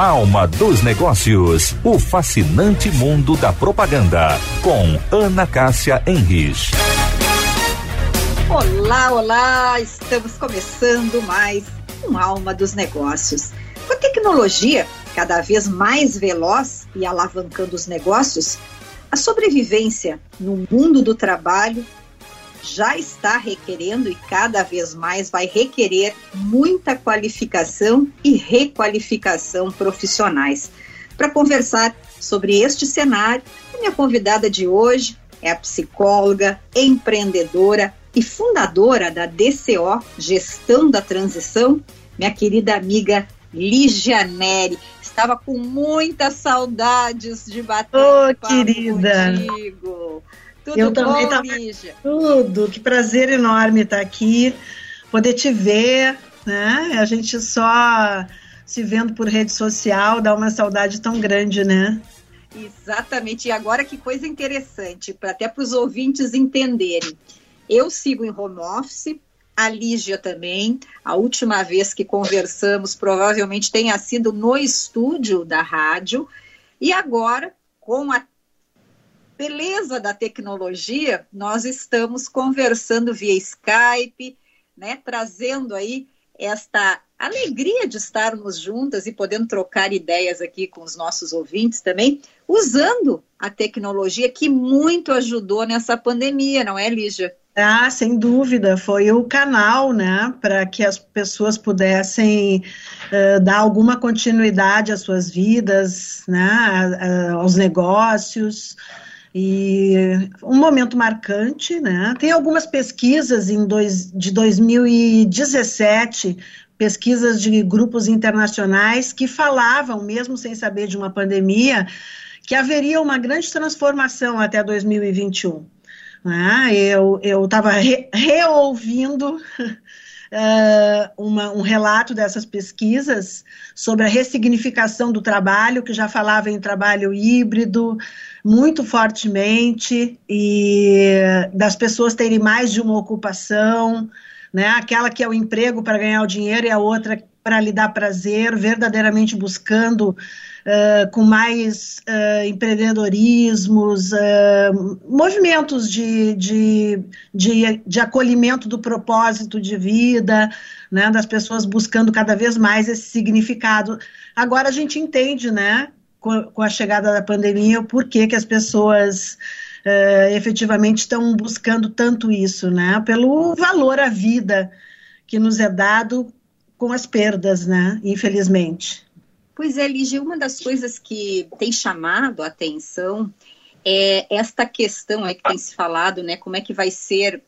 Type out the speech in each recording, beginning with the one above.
Alma dos Negócios, o fascinante mundo da propaganda, com Ana Cássia Henrich. Olá, olá! Estamos começando mais um Alma dos Negócios. Com a tecnologia cada vez mais veloz e alavancando os negócios, a sobrevivência no mundo do trabalho já está requerendo e cada vez mais vai requerer muita qualificação e requalificação profissionais. Para conversar sobre este cenário, a minha convidada de hoje é a psicóloga, empreendedora e fundadora da DCO Gestão da Transição, minha querida amiga Ligia Neri. Estava com muitas saudades de bater oh, querida. contigo. Tudo Eu bom, também tava... Lígia? Tudo, que prazer enorme estar aqui, poder te ver, né? A gente só se vendo por rede social dá uma saudade tão grande, né? Exatamente. E agora que coisa interessante, para até para os ouvintes entenderem. Eu sigo em home office, a Lígia também. A última vez que conversamos provavelmente tenha sido no estúdio da rádio. E agora, com a beleza da tecnologia, nós estamos conversando via Skype, né, trazendo aí esta alegria de estarmos juntas e podendo trocar ideias aqui com os nossos ouvintes também, usando a tecnologia que muito ajudou nessa pandemia, não é, Lígia? Ah, sem dúvida, foi o canal, né, para que as pessoas pudessem uh, dar alguma continuidade às suas vidas, né, aos negócios. E um momento marcante, né? Tem algumas pesquisas em dois, de 2017, pesquisas de grupos internacionais que falavam, mesmo sem saber de uma pandemia, que haveria uma grande transformação até 2021. Né? Eu estava re, reouvindo uh, uma, um relato dessas pesquisas sobre a ressignificação do trabalho, que já falava em trabalho híbrido muito fortemente, e das pessoas terem mais de uma ocupação, né? aquela que é o emprego para ganhar o dinheiro e a outra para lhe dar prazer, verdadeiramente buscando uh, com mais uh, empreendedorismos, uh, movimentos de, de, de, de, acolhimento do propósito de vida, né, das pessoas buscando cada vez mais esse significado. Agora a gente entende, né, com, com a chegada da pandemia, o porquê que as pessoas efetivamente estão buscando tanto isso, né, pelo valor à vida que nos é dado com as perdas, né, infelizmente. Pois é, Lígia, uma das coisas que tem chamado a atenção é esta questão aí que tem se falado, né? Como é que vai ser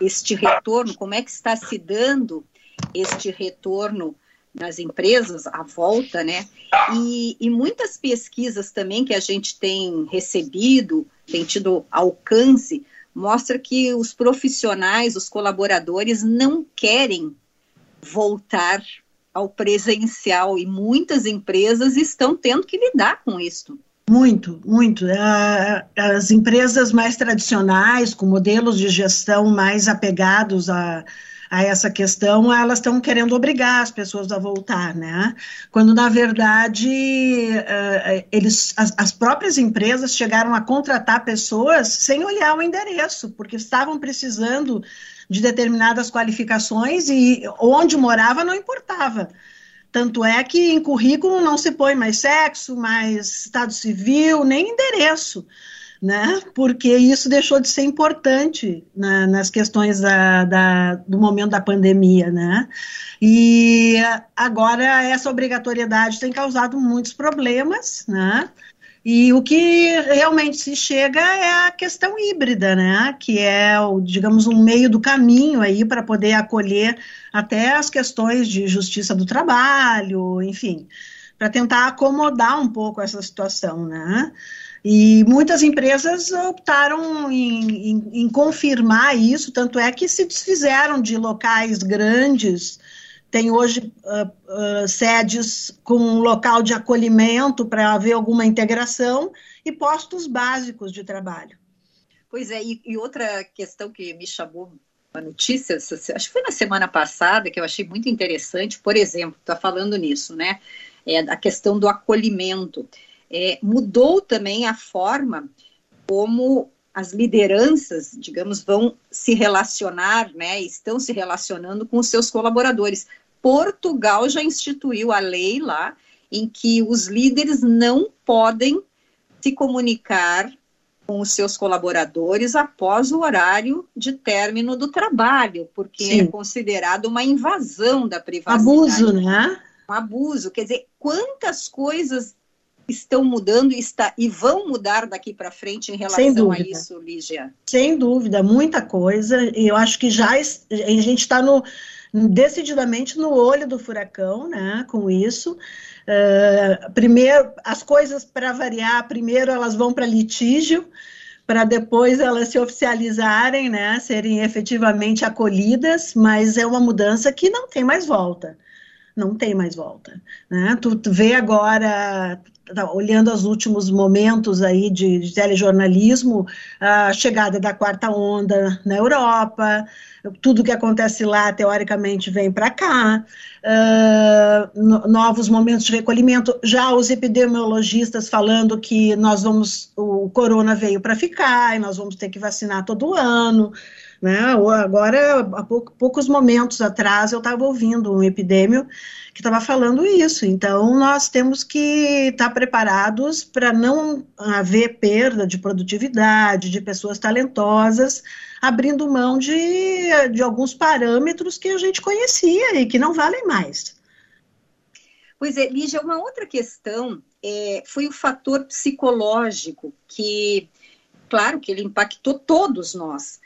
este retorno, como é que está se dando este retorno nas empresas, a volta, né? E, e, muitas pesquisas também que a gente tem recebido, tem tido alcance, mostra que os profissionais, os colaboradores não querem voltar ao presencial e muitas empresas estão tendo que lidar com isso. Muito, muito. As empresas mais tradicionais, com modelos de gestão mais apegados a, a essa questão, elas estão querendo obrigar as pessoas a voltar, né? Quando, na verdade, uh, eles, as, as, próprias empresas chegaram a contratar pessoas sem olhar o endereço, porque estavam precisando de determinadas qualificações e onde morava não importava. Tanto é que em currículo não se põe mais sexo, mais estado civil, nem endereço, né? Porque isso deixou de ser importante né, nas questões da, da, do momento da pandemia, né? E agora essa obrigatoriedade tem causado muitos problemas, né? E o que realmente se chega é a questão híbrida, né? Que é, digamos, um meio do caminho aí para poder acolher até as questões de justiça do trabalho, enfim, para tentar acomodar um pouco essa situação, né? E muitas empresas optaram em, em, em confirmar isso, tanto é que se desfizeram de locais grandes tem hoje uh, uh, sedes com um local de acolhimento para haver alguma integração e postos básicos de trabalho. Pois é, e, e outra questão que me chamou uma notícia, acho que foi na semana passada, que eu achei muito interessante, por exemplo, está falando nisso, né? é a questão do acolhimento. É, mudou também a forma como as lideranças, digamos, vão se relacionar, né, estão se relacionando com os seus colaboradores. Portugal já instituiu a lei lá em que os líderes não podem se comunicar com os seus colaboradores após o horário de término do trabalho, porque é Sim. é considerado uma invasão da privacidade. Abuso, né? Um abuso. Quer dizer, quantas coisas estão mudando e, está, e vão mudar daqui para frente em relação a isso, Lígia? Sem dúvida, muita coisa. E eu acho que já a gente está no decididamente no olho do furacão, né, com isso. Uh, primeiro, as coisas para variar, primeiro elas vão para litígio, para depois elas se oficializarem, né, serem efetivamente acolhidas, mas é uma mudança que não tem mais volta não tem mais volta. Né? Tu, vê agora, tá olhando os últimos momentos aí de, de, telejornalismo, a chegada da quarta onda na Europa, tudo que acontece lá, teoricamente, vem para cá, uh, no, novos momentos de recolhimento, já os epidemiologistas falando que nós vamos, o corona veio para ficar, e nós vamos ter que vacinar todo ano, né? Agora, há pouco, poucos momentos atrás, eu estava ouvindo um epidêmio que estava falando isso. Então, nós temos que estar tá preparados para não haver perda de produtividade, de pessoas talentosas, abrindo mão de, de alguns parâmetros que a gente conhecia e que não valem mais. Pois é, Lígia, uma outra questão é, foi o fator psicológico, que, claro que ele impactou todos nós,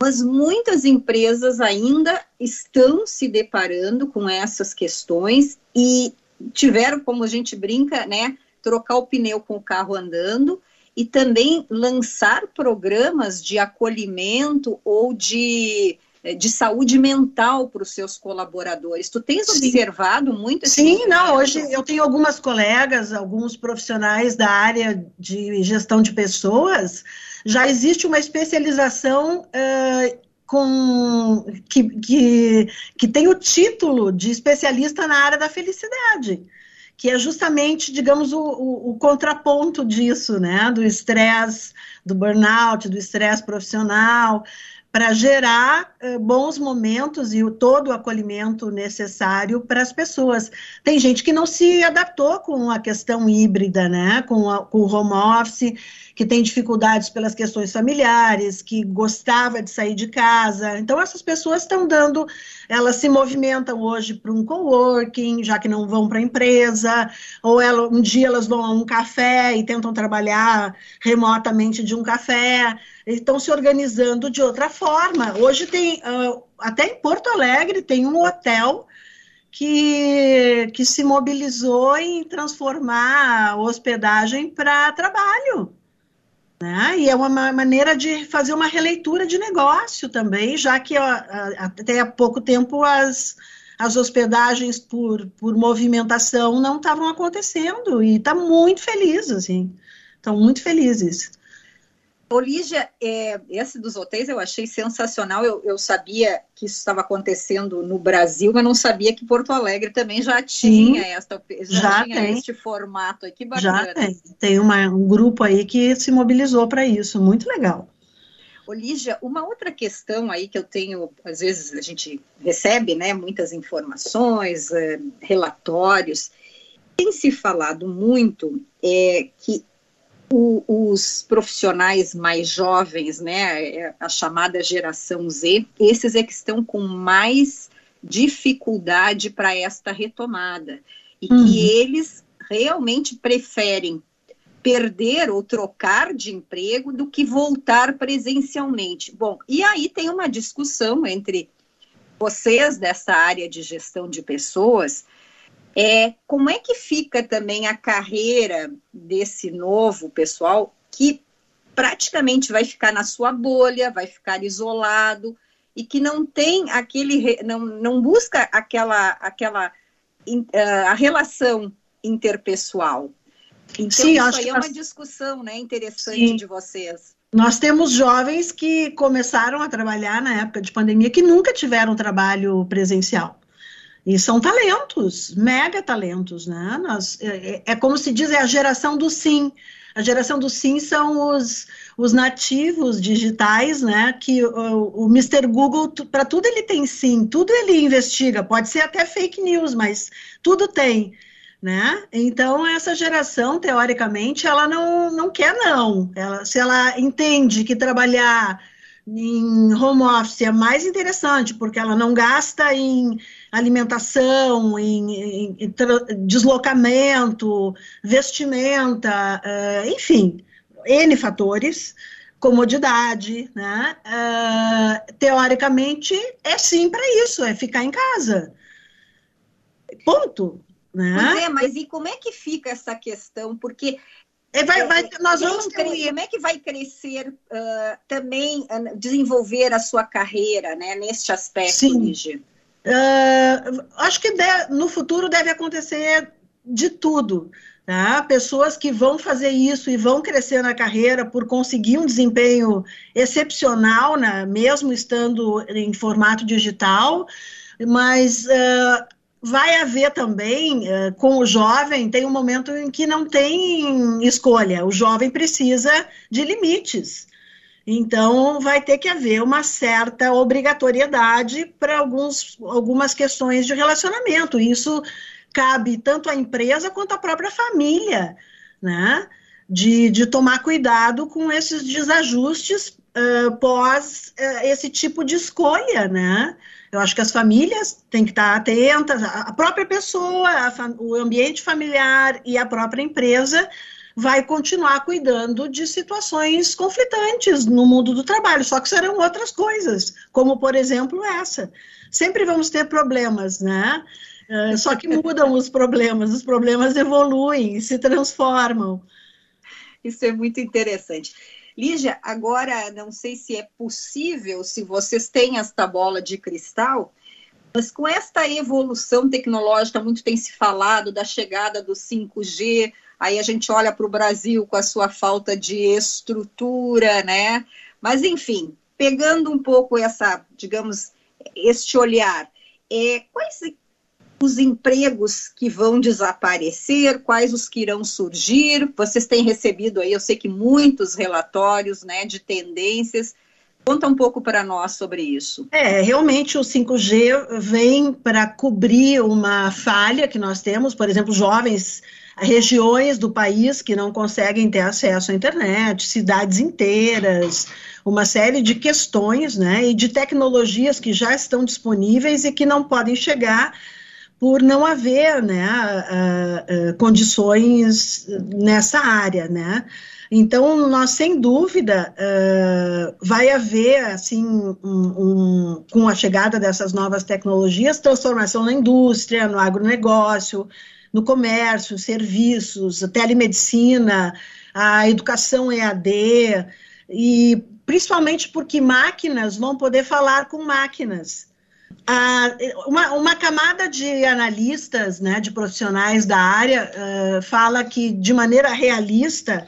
mas muitas empresas ainda estão se deparando com essas questões e tiveram, como a gente brinca, né, trocar o pneu com o carro andando e também lançar programas de acolhimento ou de, de saúde mental para os seus colaboradores. Tu tens Sim. observado muito esse Sim, não, hoje eu tenho algumas colegas, alguns profissionais da área de gestão de pessoas já existe uma especialização uh, com, que, que, que tem o título de especialista na área da felicidade que é justamente, digamos, o, o, o contraponto disso, né, do estresse, do burnout, do estresse profissional, para gerar uh, bons momentos e o, todo o acolhimento necessário para as pessoas. Tem gente que não se adaptou com a questão híbrida, né, com, a, com o home office, que tem dificuldades pelas questões familiares, que gostava de sair de casa. Então, essas pessoas estão dando, elas se movimentam hoje para um coworking, já que não vão para a empresa, ou ela, um dia elas vão a um café e tentam trabalhar remotamente de um café, estão se organizando de outra forma. Hoje tem, uh, até em Porto Alegre, tem um hotel que, que se mobilizou em transformar a hospedagem para trabalho. Né? E é uma maneira de fazer uma releitura de negócio também, já que até há pouco tempo as, as hospedagens por, por movimentação não estavam acontecendo e está muito feliz, assim, estão muito felizes. Olígia, é, esse dos hotéis eu achei sensacional. Eu, eu, sabia que isso estava acontecendo no Brasil, mas não sabia que Porto Alegre também já tinha Sim, esta, já, já tinha tem. este formato aqui bacana. Já tem. Tem uma, um grupo aí que se mobilizou para isso, muito legal. Olígia, uma outra questão aí que eu tenho, às vezes a gente recebe, né, muitas informações, é, relatórios, tem se falado muito é, que o, os profissionais mais jovens, né, é, a chamada geração Z, esses é que estão com mais dificuldade para esta retomada e uhum. que eles realmente preferem perder ou trocar de emprego do que voltar presencialmente. Bom, e aí tem uma discussão entre vocês dessa área de gestão de pessoas é, como é que fica também a carreira desse novo pessoal que praticamente vai ficar na sua bolha, vai ficar isolado e que não tem aquele, não, não busca aquela, aquela uh, a relação interpessoal. Então, Sim, isso aí é uma discussão né, interessante Sim. de vocês. Nós temos jovens que começaram a trabalhar na época de pandemia que nunca tiveram trabalho presencial E são talentos, mega talentos, né? Nós, é, é, como se diz, é a geração do sim. A geração do sim são os, os nativos digitais, né? Que o, o Mr. Google, para tudo ele tem sim, tudo ele investiga, pode ser até fake news, mas tudo tem. Né? Então, essa geração, teoricamente, ela não, não quer, não. Ela, se ela entende que trabalhar em home office é mais interessante, porque ela não gasta em alimentação, em, em, em deslocamento, vestimenta, uh, enfim, N fatores, comodidade, né? Uh, teoricamente, é sim para isso, é ficar em casa. Ponto. Né? Pois é, mas e como é que fica essa questão? Porque é, vai, vai, nós vamos crescer, como é que vai crescer uh, também uh, desenvolver a sua carreira né, neste aspecto, Sim. Uh, acho que de, no futuro deve acontecer de tudo. Tá? Pessoas que vão fazer isso e vão crescer na carreira por conseguir um desempenho excepcional, né, mesmo estando em formato digital, mas uh, vai haver também, uh, com o jovem, tem um momento em que não tem escolha, o jovem precisa de limites. Então, vai ter que haver uma certa obrigatoriedade para algumas questões de relacionamento. Isso cabe tanto à empresa quanto à própria família, né? De, de tomar cuidado com esses desajustes uh, pós uh, esse tipo de escolha, né? Eu acho que as famílias têm que estar atentas, a própria pessoa, a o ambiente familiar e a própria empresa vai continuar cuidando de situações conflitantes no mundo do trabalho, só que serão outras coisas, como por exemplo essa. Sempre vamos ter problemas, né? É, só que mudam os problemas, os problemas evoluem, se transformam. Isso é muito interessante. Lígia, agora não sei se é possível, se vocês têm esta bola de cristal, mas com esta evolução tecnológica, muito tem se falado da chegada do 5G, aí a gente olha para o Brasil com a sua falta de estrutura, né? Mas, enfim, pegando um pouco essa, digamos, este olhar, é, quais os empregos que vão desaparecer, quais os que irão surgir. Vocês têm recebido aí, eu sei que muitos relatórios, né, de tendências. Conta um pouco para nós sobre isso. É, realmente o 5G vem para cobrir uma falha que nós temos, por exemplo, jovens regiões do país que não conseguem ter acesso à internet, cidades inteiras, uma série de questões, né, e de tecnologias que já estão disponíveis e que não podem chegar por não haver né, uh, uh, condições nessa área, né? Então, nós, sem dúvida, uh, vai haver, assim, um, um, com a chegada dessas novas tecnologias, transformação na indústria, no agronegócio, no comércio, serviços, telemedicina, a educação EAD, e principalmente porque máquinas vão poder falar com máquinas uma, uma, camada de analistas, né, de profissionais da área, uh, fala que, de maneira realista,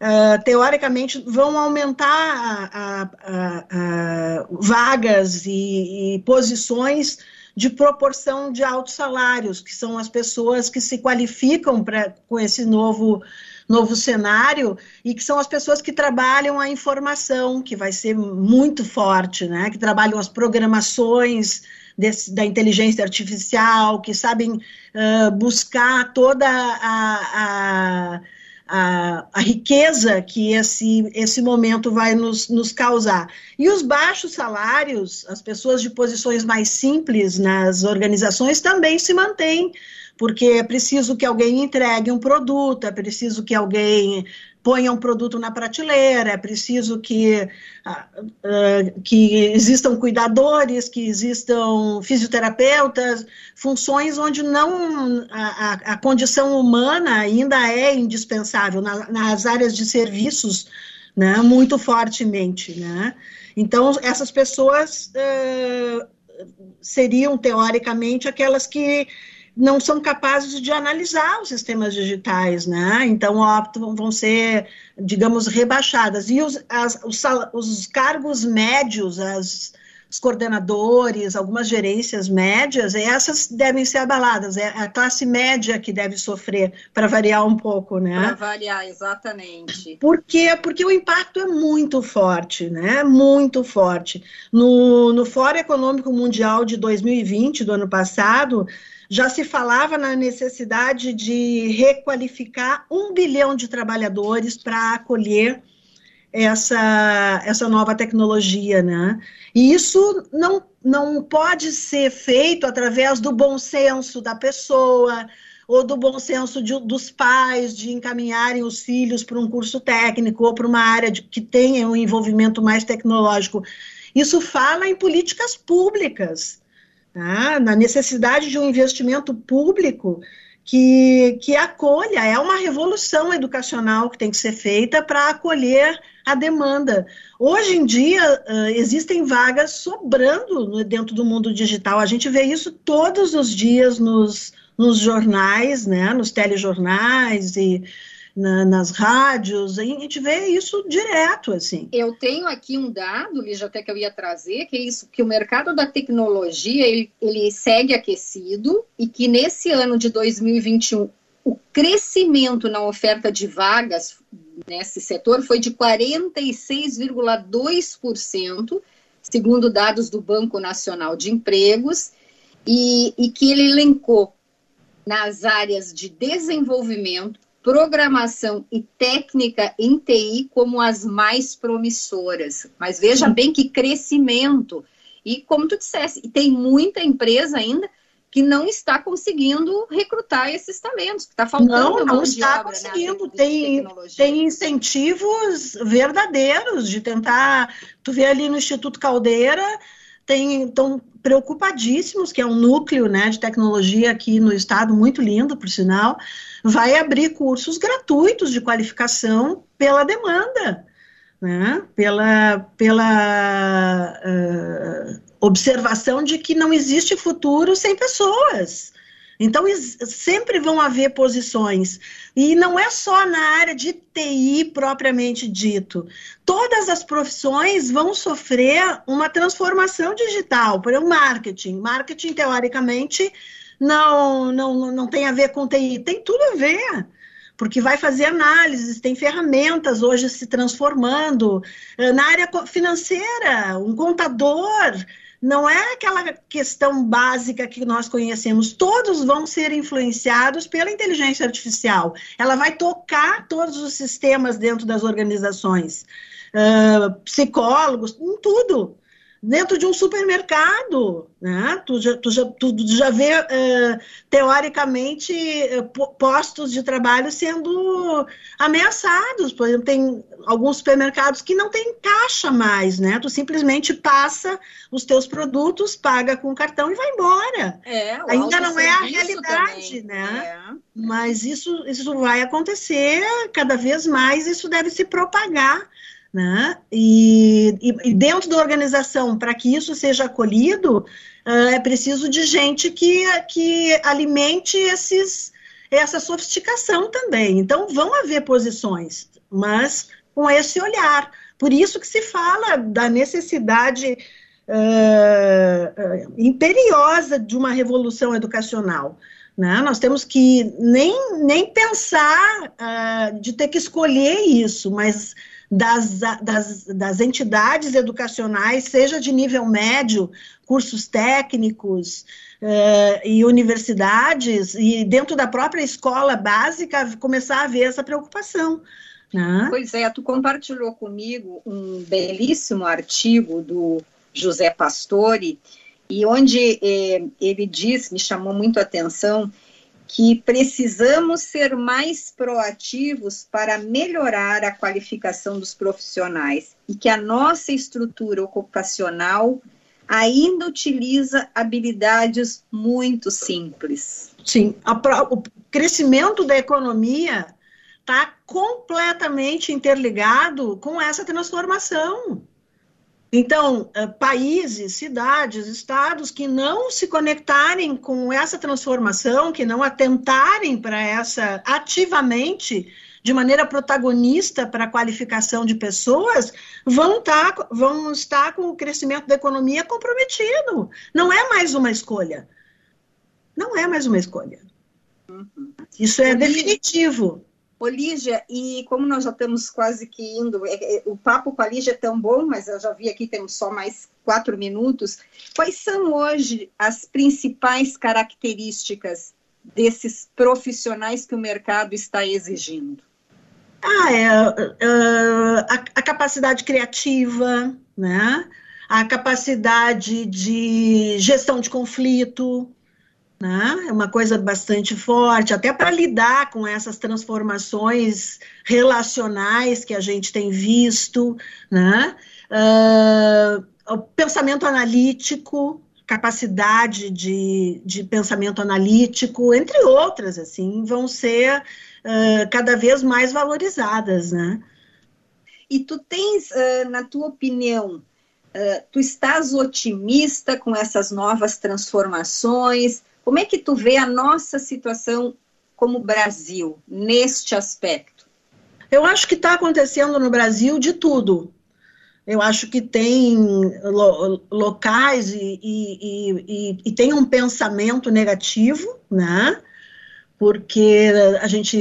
uh, teoricamente, vão aumentar a, a, a, vagas e, e, posições de proporção de altos salários, que são as pessoas que se qualificam pra, com esse novo novo cenário e que são as pessoas que trabalham a informação, que vai ser muito forte, né? Que trabalham as programações desse, da inteligência artificial, que sabem uh, buscar toda a, a a, a, riqueza que esse, esse momento vai nos, nos causar. E os baixos salários, as pessoas de posições mais simples nas organizações também se mantêm, porque é preciso que alguém entregue um produto, é preciso que alguém ponha um produto na prateleira, é preciso que, uh, que existam cuidadores, que existam fisioterapeutas, funções onde não a, a condição humana ainda é indispensável, na, nas áreas de serviços, né, muito fortemente, né? Então, essas pessoas uh, seriam, teoricamente, aquelas que não são capazes de analisar os sistemas digitais, né? Então, optam, vão ser, digamos, rebaixadas. E os, as, os, os cargos médios, as os coordenadores, algumas gerências médias, essas devem ser abaladas. É a classe média que deve sofrer, para variar um pouco, né? Para variar, exatamente. Por quê? Porque o impacto é muito forte, né? Muito forte. No, no Fórum Econômico Mundial de 2020, do ano passado, já se falava na necessidade de requalificar um bilhão de trabalhadores para acolher essa, essa nova tecnologia, né? E isso não, não pode ser feito através do bom senso da pessoa ou do bom senso de, dos pais de encaminharem os filhos para um curso técnico ou para uma área de, que tenha um envolvimento mais tecnológico. Isso fala em políticas públicas, tá? na necessidade de um investimento público que, que acolha, é uma revolução educacional que tem que ser feita para acolher a demanda. Hoje em dia, existem vagas sobrando dentro do mundo digital. A gente vê isso todos os dias nos, nos jornais, né, nos telejornais e na, nas rádios, a gente vê isso direto, assim. Eu tenho aqui um dado, Lígia, até que eu ia trazer, que é isso, que o mercado da tecnologia, ele, ele segue aquecido e que nesse ano de 2021, o crescimento na oferta de vagas nesse setor foi de 46,2%, segundo dados do Banco Nacional de Empregos, e, e que ele elencou nas áreas de desenvolvimento, programação e técnica em TI como as mais promissoras. Mas veja bem que crescimento. E como tu disseste, tem muita empresa ainda que não está conseguindo recrutar esses talentos, que está faltando Não, não está obra, né, conseguindo. Né, tem, tem incentivos verdadeiros de tentar. Tu vê ali no Instituto Caldeira, tem, estão preocupadíssimos, que é um núcleo né, de tecnologia aqui no estado, muito lindo, por sinal, vai abrir cursos gratuitos de qualificação pela demanda, né? pela, pela uh, observação de que não existe futuro sem pessoas. Então, sempre vão haver posições. E não é só na área de TI propriamente dito. Todas as profissões vão sofrer uma transformação digital. Por exemplo, marketing. Marketing, teoricamente, não, não, não tem a ver com TI, tem tudo a ver, porque vai fazer análises, tem ferramentas hoje se transformando. Eh, na área financeira, um contador, não é aquela questão básica que nós conhecemos, todos vão ser influenciados pela inteligência artificial. Ela vai tocar todos os sistemas dentro das organizações, uh, psicólogos, em tudo dentro de um supermercado, né? Tu já, tu já, tu já vê, uh, teoricamente, uh, postos de trabalho sendo ameaçados. Por exemplo, tem alguns supermercados que não tem caixa mais, né? Tu simplesmente passa os teus produtos, paga com cartão e vai embora. É, Ainda não é a realidade, também. né? É. Mas isso, isso vai acontecer cada vez mais, isso deve se propagar né? E, e, dentro da organização, para que isso seja acolhido, uh, é preciso de gente que, que alimente esses, essa sofisticação também. Então, vão haver posições, mas com esse olhar. Por isso que se fala da necessidade uh, imperiosa de uma revolução educacional. Né? Nós temos que nem, nem pensar uh, de ter que escolher isso, mas das, das, das entidades educacionais, seja de nível médio, cursos técnicos uh, e universidades, e dentro da própria escola básica, começar a ver essa preocupação. Né? Pois é, tu compartilhou comigo um belíssimo artigo do José Pastore, e onde eh, ele diz, me chamou muito a atenção, que precisamos ser mais proativos para melhorar a qualificação dos profissionais e que a nossa estrutura ocupacional ainda utiliza habilidades muito simples. Sim, a, o crescimento da economia está completamente interligado com essa transformação. Então, eh, países, cidades, estados que não se conectarem com essa transformação, que não atentarem para essa ativamente, de maneira protagonista para a qualificação de pessoas, vão, tá, vão estar com o crescimento da economia comprometido. Não é mais uma escolha. Não é mais uma escolha. Uhum. Isso é definitivo. Ô, Lígia, e como nós já estamos quase que indo, é, é, o papo com a Lígia é tão bom, mas eu já vi aqui, temos só mais quatro minutos. Quais são hoje as principais características desses profissionais que o mercado está exigindo? Ah, é, é a, a capacidade criativa, né? a capacidade de gestão de conflito, né? É uma coisa bastante forte, até para lidar com essas transformações relacionais que a gente tem visto, né? Uh, o pensamento analítico, capacidade de, de pensamento analítico, entre outras, assim, vão ser uh, cada vez mais valorizadas, né? E tu tens, uh, na tua opinião, tu estás otimista com essas novas transformações? Como é que tu vê a nossa situação como Brasil neste aspecto? Eu acho que está acontecendo no Brasil de tudo. Eu acho que tem lo, locais e, e, e, e, tem um pensamento negativo, né? Porque a gente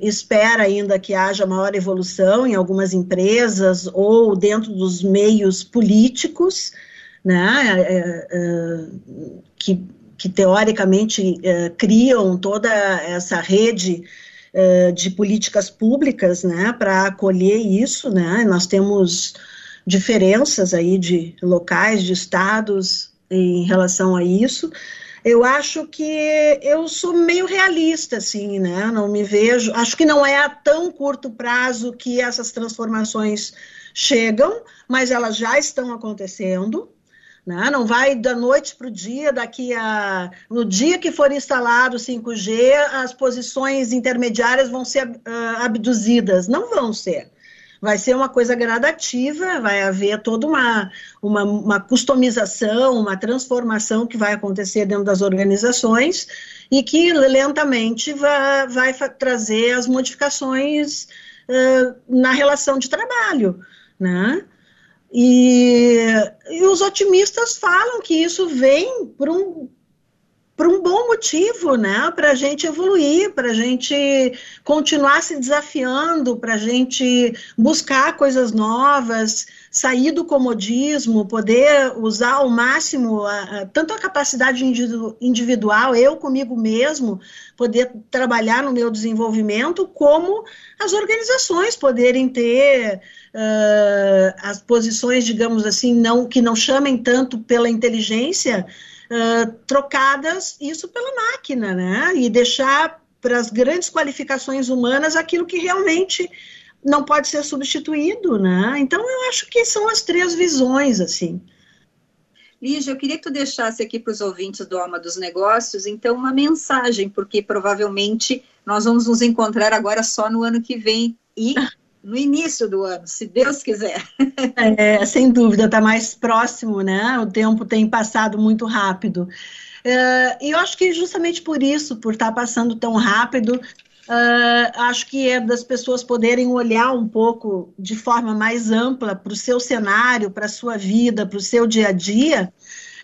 espera ainda que haja maior evolução em algumas empresas ou dentro dos meios políticos, né? É, é, que que teoricamente eh, criam toda essa rede eh, de políticas públicas, né, para acolher isso, né, nós temos diferenças aí de locais, de estados em relação a isso, eu acho que eu sou meio realista, assim, né? Não me vejo. Acho que não é a tão curto prazo que essas transformações chegam, mas elas já estão acontecendo. Né? Não vai da noite para o dia, daqui a. No dia que for instalado o 5G, as posições intermediárias vão ser uh, abduzidas. Não vão ser. Vai ser uma coisa gradativa, vai haver toda uma, uma, uma customização, uma transformação que vai acontecer dentro das organizações e que lentamente vai, vai trazer as modificações uh, na relação de trabalho. Né? E, e os otimistas falam que isso vem por um, por um bom motivo, né? Para a gente evoluir, para a gente continuar se desafiando, para a gente buscar coisas novas, sair do comodismo, poder usar ao máximo a, a, tanto a capacidade individual, eu comigo mesmo, poder trabalhar no meu desenvolvimento, como as organizações poderem ter uh, as posições, digamos assim, não que não chamem tanto pela inteligência, uh, trocadas isso pela máquina, né? E deixar para as grandes qualificações humanas aquilo que realmente não pode ser substituído, né? Então eu acho que são as três visões, assim. Lígia, eu queria que tu deixasse aqui para os ouvintes do Alma dos Negócios, então, uma mensagem, porque provavelmente nós vamos nos encontrar agora só no ano que vem. E no início do ano, se Deus quiser. É, sem dúvida, está mais próximo, né? O tempo tem passado muito rápido. É, e eu acho que justamente por isso, por estar tá passando tão rápido, Uh, acho que é das pessoas poderem olhar um pouco de forma mais ampla para o seu cenário, para a sua vida, para o seu dia a dia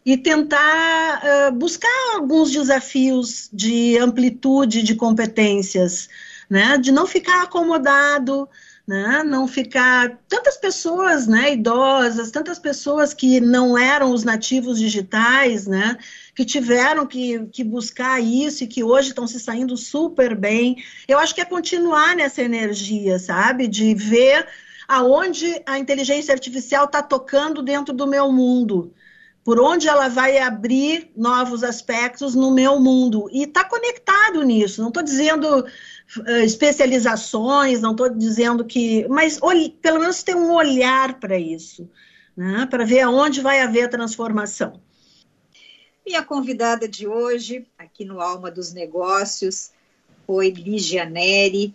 e tentar uh, buscar alguns desafios de amplitude de competências, né? De não ficar acomodado, né? Não ficar tantas pessoas, né, idosas, tantas pessoas que não eram os nativos digitais, né, que tiveram que, que buscar isso e que hoje estão se saindo super bem. Eu acho que é continuar nessa energia, sabe, de ver aonde a inteligência artificial está tocando dentro do meu mundo por onde ela vai abrir novos aspectos no meu mundo. E está conectado nisso. Não estou dizendo uh, especializações, não estou dizendo que. Mas pelo menos ter um olhar para isso, né, para ver aonde vai haver a transformação. Minha convidada de hoje, aqui no Alma dos Negócios, foi Ligia Neri,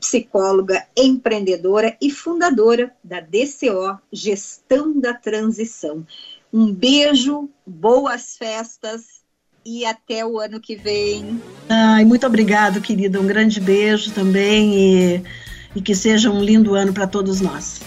psicóloga, empreendedora e fundadora da DCO Gestão da Transição. Um beijo, boas festas e até o ano que vem. Ai, muito obrigado, querida. Um grande beijo também e, e que seja um lindo ano para todos nós.